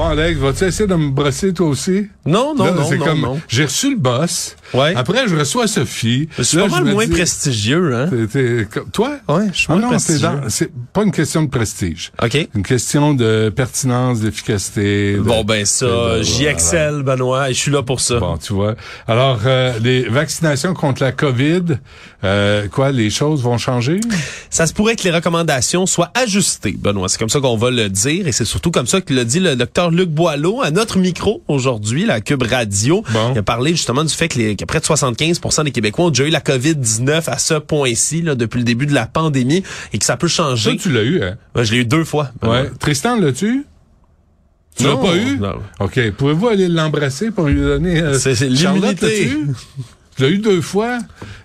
Bon, Alex, vas-tu essayer de me brosser toi aussi? Non, non, Là, non, c'est non, comme, non. J'ai reçu le boss. Ouais. Après, je reçois Sophie. C'est Là, pas je mal moins dis, prestigieux, hein? t'es- toi? Ouais, je suis Ah moins non, prestigieux. dans- c'est pas une question de prestige. OK. Une question de pertinence, d'efficacité. de- Bon, ben ça, de- j'y voilà. excelle, Benoît, et je suis là pour ça. Bon, tu vois. Alors, euh, les vaccinations contre la COVID, euh, quoi, les choses vont changer? Ça se pourrait que les recommandations soient ajustées, Benoît. C'est comme ça qu'on va le dire, et c'est surtout comme ça que l'a dit le docteur Luc Boileau à notre micro aujourd'hui, la Cube Radio. Bon. Il a parlé justement du fait que, les, que près de 75% des Québécois ont déjà eu la COVID-19 à ce point-ci, là, depuis le début de la pandémie, et que ça peut Ça, changer. tu l'as eu, hein? Ouais, je l'ai eu deux fois. Ouais. Tristan, l'as-tu? Tu l'as pas eu? non. OK. Pouvez-vous aller l'embrasser pour lui donner... euh, C'est- l'immunité. Tu l'as eu deux fois?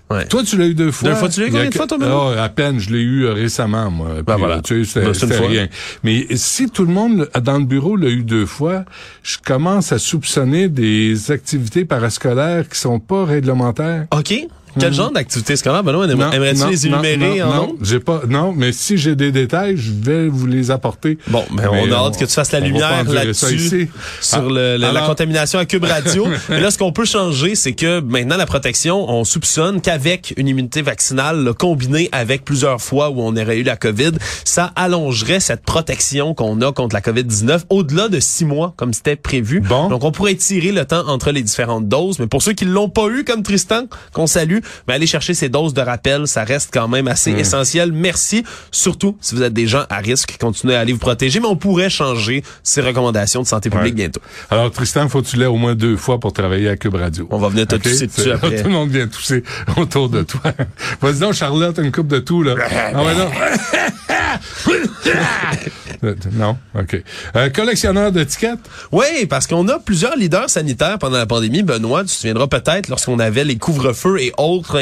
Ouais. Toi, tu l'as eu deux fois? Deux fois, tu l'as eu combien de fois, Benoît? Ah, à peine, je l'ai eu euh, récemment, moi. Puis, voilà. euh, Tu sais, Ben, c'est fois. rien. Mais si tout le monde dans le bureau l'a eu deux fois, je commence à soupçonner des activités parascolaires qui sont pas réglementaires. OK. Quel genre d'activité scolaire, Benoît? Aimerais-tu les énumérer non, en non, j'ai pas, non, mais si j'ai des détails, je vais vous les apporter. Bon, ben, Mais on a hâte que tu fasses la lumière là-dessus sur Ah, le- le- la contamination à Cube Radio. Mais là, ce qu'on peut changer, c'est que maintenant, la protection, on soupçonne qu'avec une immunité vaccinale là, combinée avec plusieurs fois où on aurait eu la COVID, ça allongerait cette protection qu'on a contre la COVID-19 au-delà de six mois, comme c'était prévu. Bon. Donc, on pourrait étirer le temps entre les différentes doses. Mais pour ceux qui l'ont pas eu, comme Tristan, qu'on salue, ben, allez chercher ces doses de rappel. Ça reste quand même assez Hmm. essentiel. Merci. Surtout si vous êtes des gens à risque, continuez à aller vous protéger. Mais on pourrait changer ces recommandations de santé publique Ouais. bientôt. Alors, Tristan, faut que tu l'aies au moins deux fois pour travailler à Cube Radio? On va venir te Ok? tousser dessus après. Tout le monde vient tousser autour de toi. Vas-y donc, Charlotte, une coupe de tout, là. Ah ouais, non. Non, OK. Euh, collectionneur d'étiquettes? Oui, parce qu'on a plusieurs leaders sanitaires pendant la pandémie. Benoît, tu te souviendras peut-être lorsqu'on avait les couvre-feux et autres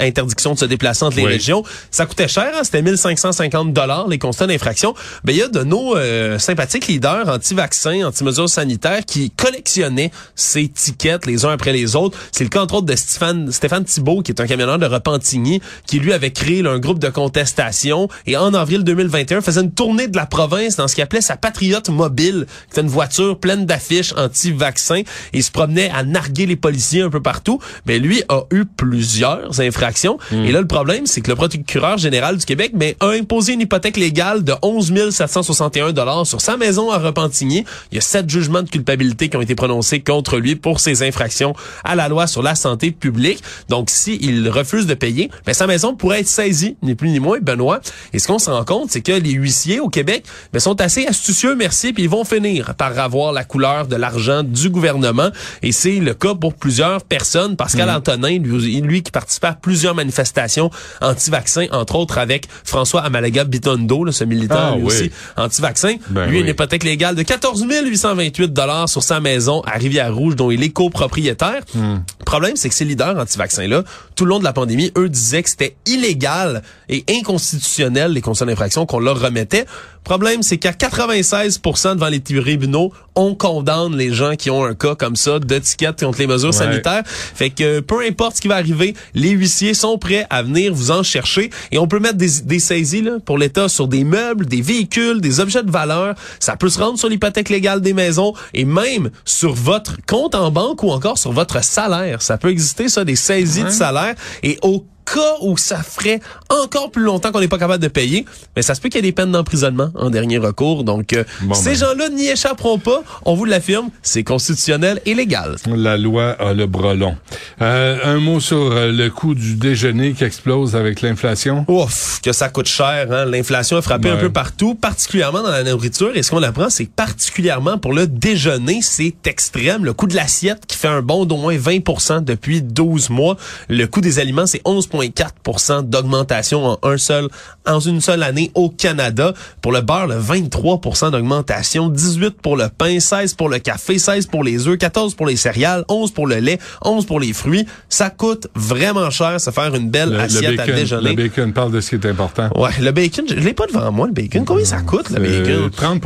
interdictions de se déplacer entre les Oui. régions. Ça coûtait cher, hein? c'était 1550 dollars les constats d'infraction. Ben il y a de nos euh, sympathiques leaders anti-vaccins, anti-mesures sanitaires qui collectionnaient ces tickets les uns après les autres. C'est le cas entre autres de Stéphane, Stéphane Thibault, qui est un camionneur de Repentigny, qui lui avait créé là, un groupe de contestation et en avril 2021 faisait une tournée de la province dans ce qu'il appelait sa Patriote mobile, qui était une voiture pleine d'affiches anti-vaccins il se promenait à narguer les policiers un peu partout. Mais lui a eu plusieurs infractions. Et là, le problème, c'est que le procureur général du Québec a imposé une hypothèque légale de 11 761 dollars sur sa maison à Repentigny. Il y a sept jugements de culpabilité qui ont été prononcés contre lui pour ses infractions à la loi sur la santé publique. Donc, s'il refuse de payer, ben, sa maison pourrait être saisie, ni plus ni moins, Benoît. Et ce qu'on se rend compte, c'est que les huissiers au Québec ben, sont assez astucieux, merci, puis ils vont finir par avoir la couleur de l'argent du gouvernement. Et c'est le cas pour plusieurs personnes. Pascal Mm. Antonin, lui, lui qui participait à plusieurs manifestations anti-vaccins, entre autres avec François Amalaga Bitondo, là, ce militant Ah, lui oui. aussi anti-vaccin. Ben lui, oui. une hypothèque légale de 14 828 dollars sur sa maison à Rivière-Rouge, dont il est copropriétaire. Le problème, c'est que ces leaders anti-vaccins-là, tout le long de la pandémie, eux disaient que c'était illégal et inconstitutionnel, les constats d'infraction qu'on leur remettait. Le problème, c'est qu'à 96 devant les tribunaux, on condamne les gens qui ont un cas comme ça d'étiquette contre les mesures Ouais. sanitaires. Fait que peu importe ce qui va arriver, les huissiers sont prêts à venir vous en chercher et on peut mettre des, des saisies là, pour l'État sur des meubles, des véhicules, des objets de valeur. Ça peut se rendre sur l'hypothèque légale des maisons et même sur votre compte en banque ou encore sur votre salaire. Ça peut exister, ça, des saisies de salaire et au cas où ça ferait encore plus longtemps qu'on n'est pas capable de payer, mais ça se peut qu'il y ait des peines d'emprisonnement en dernier recours. Donc, euh, Bon, ces ben. gens-là n'y échapperont pas. On vous l'affirme, c'est constitutionnel et légal. La loi a le bras long. Euh, un mot sur euh, le coût du déjeuner qui explose avec l'inflation. Ouf, que ça coûte cher. Hein? L'inflation a frappé Ouais. un peu partout, particulièrement dans la nourriture. Et ce qu'on apprend, c'est particulièrement pour le déjeuner, c'est extrême. Le coût de l'assiette qui fait un bond d'au moins 20% depuis 12 mois. Le coût des aliments, c'est 11,4 d'augmentation en un seul, en une seule année au Canada. Pour le beurre, le 23% d'augmentation, 18 pour le pain, pain, 16 pour le café, 16 pour les œufs, 14 pour les céréales, 11 pour le lait, 11 pour les fruits. Ça coûte vraiment cher se faire une belle assiette à déjeuner. Le bacon, parle de ce qui est important. Ouais, le bacon, je, l'ai pas devant moi, le bacon. Combien ça coûte, le bacon? 30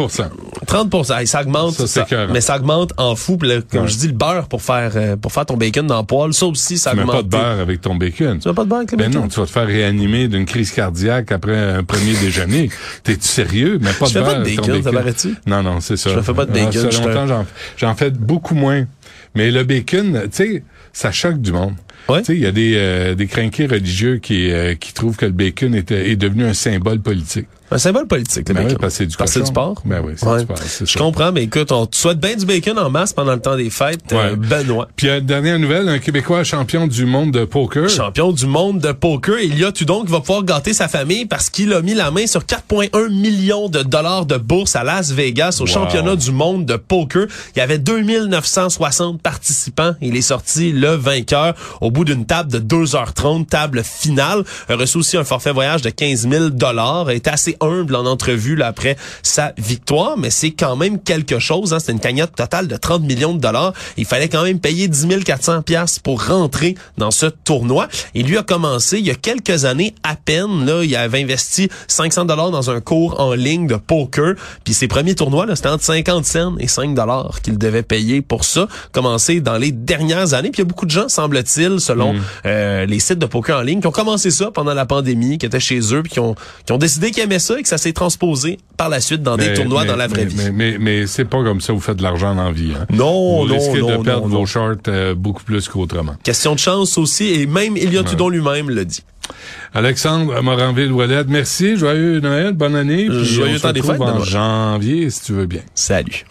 30 ça augmente. Ça, mais ça augmente en fou. comme je dis, le beurre pour faire euh, pour faire ton bacon dans le poêle, ça aussi, ça tu augmente. Tu mets pas de beurre avec ton bacon. Tu mets pas de beurre avec le ben bacon? non, tu vas te faire réanimer d'une crise cardiaque après un premier déjeuner. T'es-tu sérieux? Mais pas de beurre. fais pas de bacon, ça Non, non, c'est ça. Je fais pas de bacon. Ça longtemps, j'en fais beaucoup moins. Mais le bacon, tu sais, ça choque du monde. Ouais. Il y a des, euh, des crinqués religieux qui, euh, qui trouvent que le bacon est, est devenu un symbole politique. Un symbole politique, le ben bacon. Oui, parce que c'est du, parce du sport. Ben oui, c'est ouais. du sport. Je ça. comprends, mais écoute, on te souhaite bien du bacon en masse pendant le temps des fêtes, euh, Benoît. Puis, euh, dernière nouvelle, un Québécois champion du monde de poker. Champion du monde de poker. Il y a Tudon qui va pouvoir gâter sa famille parce qu'il a mis la main sur 4,1 millions de dollars de bourse à Las Vegas au championnat du monde de poker. Il y avait 2960 participants. Il est sorti le vainqueur au bout d'une table de 2h30, table finale. Il a reçu aussi un forfait voyage de 15 000 dollars. est assez humble en entrevue vu là après sa victoire, mais c'est quand même quelque chose. Hein. C'est une cagnotte totale de 30 millions de dollars. Il fallait quand même payer 10 400 pièces pour rentrer dans ce tournoi. Et lui a commencé il y a quelques années à peine. Là, il avait investi 500 dollars dans un cours en ligne de poker. Puis ses premiers tournois, c'était entre 50 cents et 5 dollars qu'il devait payer pour ça. Commencé dans les dernières années. Puis il y a beaucoup de gens, semble-t-il, selon mm. euh, les sites de poker en ligne, qui ont commencé ça pendant la pandémie, qui étaient chez eux, puis qui ont, qui ont décidé qu'ils aimaient ça et que ça s'est transposé par la suite dans des tournois dans la vraie vie. Mais, mais, c'est pas comme ça vous faites de l'argent la vie. Hein. Non, vous non, risquez non, de perdre non, vos shorts euh, beaucoup plus qu'autrement. Question de chance aussi, et même Elliot ouais. Tudon lui-même le dit. Alexandre Moranville-Ouellette, merci. Joyeux Noël, bonne année. Joyeux temps des fêtes. en janvier, si tu veux bien. Salut.